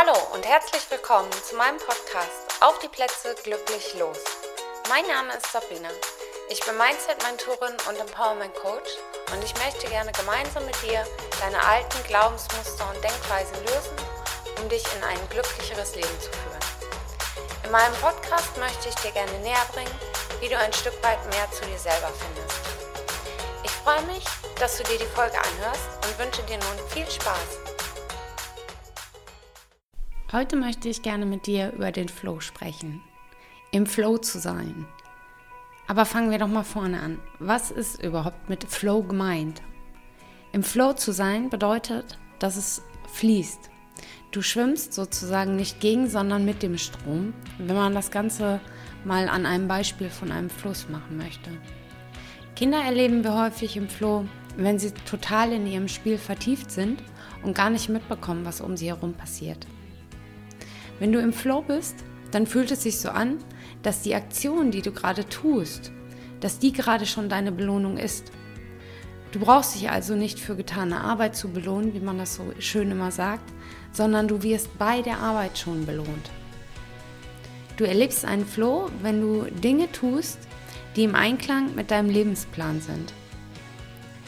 Hallo und herzlich willkommen zu meinem Podcast Auf die Plätze glücklich los. Mein Name ist Sabrina. Ich bin Mindset-Mentorin und Empowerment-Coach und ich möchte gerne gemeinsam mit dir deine alten Glaubensmuster und Denkweisen lösen, um dich in ein glücklicheres Leben zu führen. In meinem Podcast möchte ich dir gerne näher bringen, wie du ein Stück weit mehr zu dir selber findest. Ich freue mich, dass du dir die Folge anhörst und wünsche dir nun viel Spaß. Heute möchte ich gerne mit dir über den Flow sprechen. Im Flow zu sein. Aber fangen wir doch mal vorne an. Was ist überhaupt mit Flow gemeint? Im Flow zu sein bedeutet, dass es fließt. Du schwimmst sozusagen nicht gegen, sondern mit dem Strom, wenn man das Ganze mal an einem Beispiel von einem Fluss machen möchte. Kinder erleben wir häufig im Flow, wenn sie total in ihrem Spiel vertieft sind und gar nicht mitbekommen, was um sie herum passiert. Wenn du im Flow bist, dann fühlt es sich so an, dass die Aktion, die du gerade tust, dass die gerade schon deine Belohnung ist. Du brauchst dich also nicht für getane Arbeit zu belohnen, wie man das so schön immer sagt, sondern du wirst bei der Arbeit schon belohnt. Du erlebst einen Flow, wenn du Dinge tust, die im Einklang mit deinem Lebensplan sind.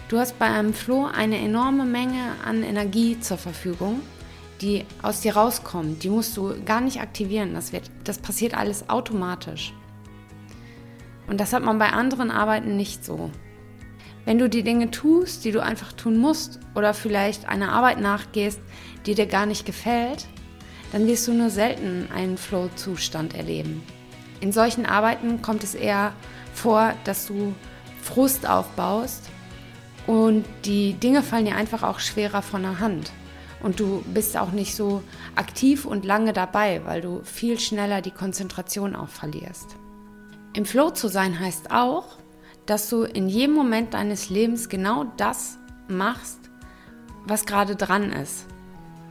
Du hast bei einem Flow eine enorme Menge an Energie zur Verfügung die aus dir rauskommt, die musst du gar nicht aktivieren. Das, wird, das passiert alles automatisch. Und das hat man bei anderen Arbeiten nicht so. Wenn du die Dinge tust, die du einfach tun musst, oder vielleicht einer Arbeit nachgehst, die dir gar nicht gefällt, dann wirst du nur selten einen Flow-Zustand erleben. In solchen Arbeiten kommt es eher vor, dass du Frust aufbaust und die Dinge fallen dir einfach auch schwerer von der Hand. Und du bist auch nicht so aktiv und lange dabei, weil du viel schneller die Konzentration auch verlierst. Im Flow zu sein heißt auch, dass du in jedem Moment deines Lebens genau das machst, was gerade dran ist.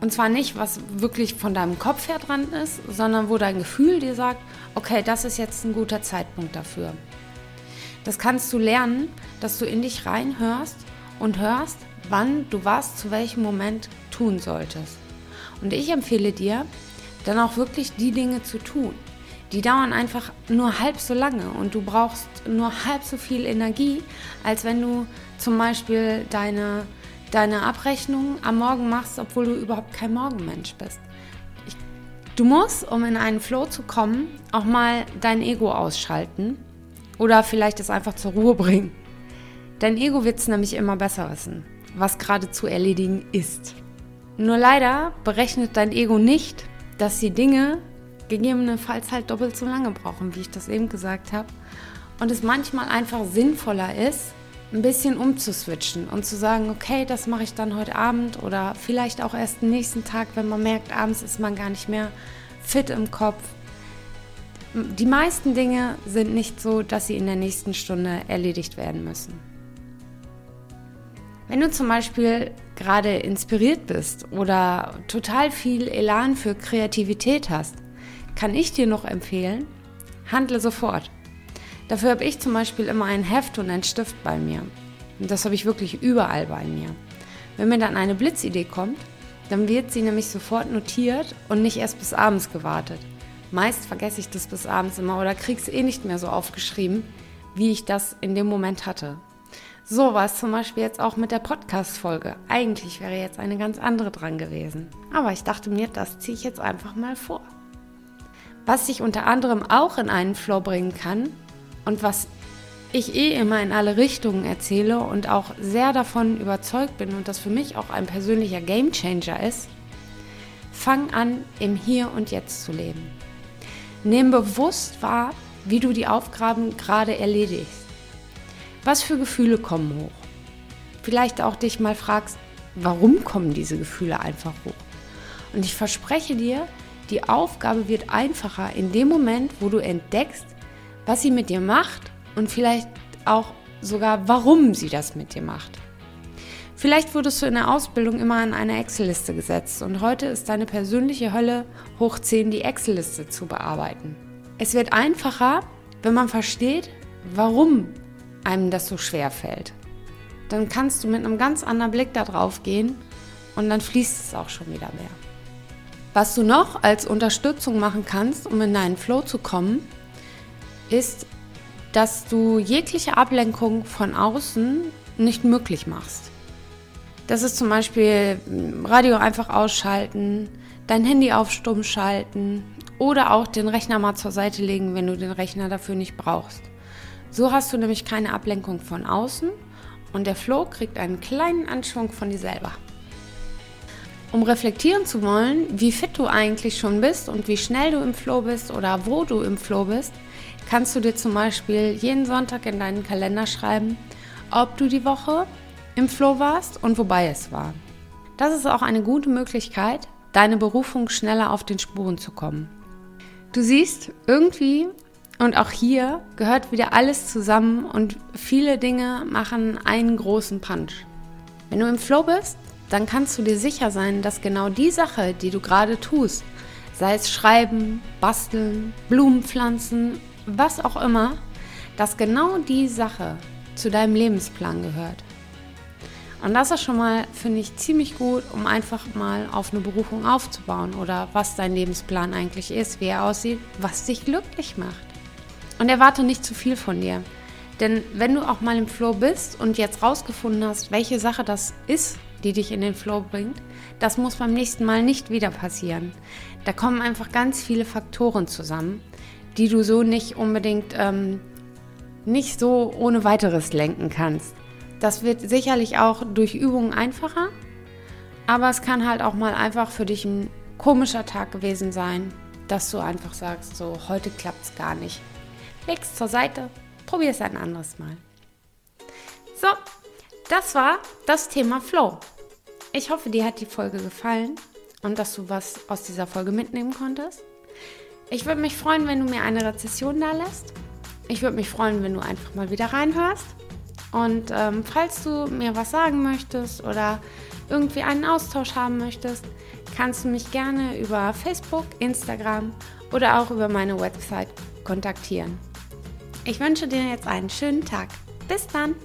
Und zwar nicht, was wirklich von deinem Kopf her dran ist, sondern wo dein Gefühl dir sagt, okay, das ist jetzt ein guter Zeitpunkt dafür. Das kannst du lernen, dass du in dich reinhörst und hörst, wann du was zu welchem Moment tun solltest. Und ich empfehle dir, dann auch wirklich die Dinge zu tun. Die dauern einfach nur halb so lange und du brauchst nur halb so viel Energie, als wenn du zum Beispiel deine, deine Abrechnung am Morgen machst, obwohl du überhaupt kein Morgenmensch bist. Ich, du musst, um in einen Flow zu kommen, auch mal dein Ego ausschalten oder vielleicht es einfach zur Ruhe bringen. Dein Ego wird es nämlich immer besser wissen, was gerade zu erledigen ist. Nur leider berechnet dein Ego nicht, dass die Dinge gegebenenfalls halt doppelt so lange brauchen, wie ich das eben gesagt habe. Und es manchmal einfach sinnvoller ist, ein bisschen umzuswitchen und zu sagen, okay, das mache ich dann heute Abend oder vielleicht auch erst den nächsten Tag, wenn man merkt, abends ist man gar nicht mehr fit im Kopf. Die meisten Dinge sind nicht so, dass sie in der nächsten Stunde erledigt werden müssen. Wenn du zum Beispiel gerade inspiriert bist oder total viel Elan für Kreativität hast, kann ich dir noch empfehlen, handle sofort. Dafür habe ich zum Beispiel immer ein Heft und einen Stift bei mir. Und das habe ich wirklich überall bei mir. Wenn mir dann eine Blitzidee kommt, dann wird sie nämlich sofort notiert und nicht erst bis abends gewartet. Meist vergesse ich das bis abends immer oder kriege es eh nicht mehr so aufgeschrieben, wie ich das in dem Moment hatte. So war es zum Beispiel jetzt auch mit der Podcast-Folge. Eigentlich wäre jetzt eine ganz andere dran gewesen. Aber ich dachte mir, das ziehe ich jetzt einfach mal vor. Was sich unter anderem auch in einen Flow bringen kann und was ich eh immer in alle Richtungen erzähle und auch sehr davon überzeugt bin und das für mich auch ein persönlicher Gamechanger ist, fang an, im Hier und Jetzt zu leben. Nimm bewusst wahr, wie du die Aufgaben gerade erledigst. Was für Gefühle kommen hoch? Vielleicht auch dich mal fragst, warum kommen diese Gefühle einfach hoch? Und ich verspreche dir, die Aufgabe wird einfacher in dem Moment, wo du entdeckst, was sie mit dir macht und vielleicht auch sogar, warum sie das mit dir macht. Vielleicht wurdest du in der Ausbildung immer an eine Excel-Liste gesetzt und heute ist deine persönliche Hölle hoch 10 die Excel-Liste zu bearbeiten. Es wird einfacher, wenn man versteht, warum einem das so schwer fällt. Dann kannst du mit einem ganz anderen Blick da drauf gehen und dann fließt es auch schon wieder mehr. Was du noch als Unterstützung machen kannst, um in deinen Flow zu kommen, ist, dass du jegliche Ablenkung von außen nicht möglich machst. Das ist zum Beispiel hm, Radio einfach ausschalten, dein Handy auf Stumm schalten oder auch den Rechner mal zur Seite legen, wenn du den Rechner dafür nicht brauchst. So hast du nämlich keine Ablenkung von außen und der Flow kriegt einen kleinen Anschwung von dir selber. Um reflektieren zu wollen, wie fit du eigentlich schon bist und wie schnell du im Flow bist oder wo du im Flow bist, kannst du dir zum Beispiel jeden Sonntag in deinen Kalender schreiben, ob du die Woche im Flow warst und wobei es war. Das ist auch eine gute Möglichkeit, deine Berufung schneller auf den Spuren zu kommen. Du siehst, irgendwie und auch hier gehört wieder alles zusammen und viele Dinge machen einen großen Punch. Wenn du im Flow bist, dann kannst du dir sicher sein, dass genau die Sache, die du gerade tust, sei es schreiben, basteln, Blumen pflanzen, was auch immer, dass genau die Sache zu deinem Lebensplan gehört. Und das ist schon mal, finde ich, ziemlich gut, um einfach mal auf eine Berufung aufzubauen oder was dein Lebensplan eigentlich ist, wie er aussieht, was dich glücklich macht. Und erwarte nicht zu viel von dir. Denn wenn du auch mal im Flow bist und jetzt rausgefunden hast, welche Sache das ist, die dich in den Flow bringt, das muss beim nächsten Mal nicht wieder passieren. Da kommen einfach ganz viele Faktoren zusammen, die du so nicht unbedingt ähm, nicht so ohne weiteres lenken kannst. Das wird sicherlich auch durch Übungen einfacher, aber es kann halt auch mal einfach für dich ein komischer Tag gewesen sein, dass du einfach sagst, so heute klappt es gar nicht. Leg's zur Seite, probier es ein anderes Mal. So, das war das Thema Flow. Ich hoffe, dir hat die Folge gefallen und dass du was aus dieser Folge mitnehmen konntest. Ich würde mich freuen, wenn du mir eine Rezession da lässt. Ich würde mich freuen, wenn du einfach mal wieder reinhörst. Und ähm, falls du mir was sagen möchtest oder irgendwie einen Austausch haben möchtest, kannst du mich gerne über Facebook, Instagram oder auch über meine Website kontaktieren. Ich wünsche dir jetzt einen schönen Tag. Bis dann!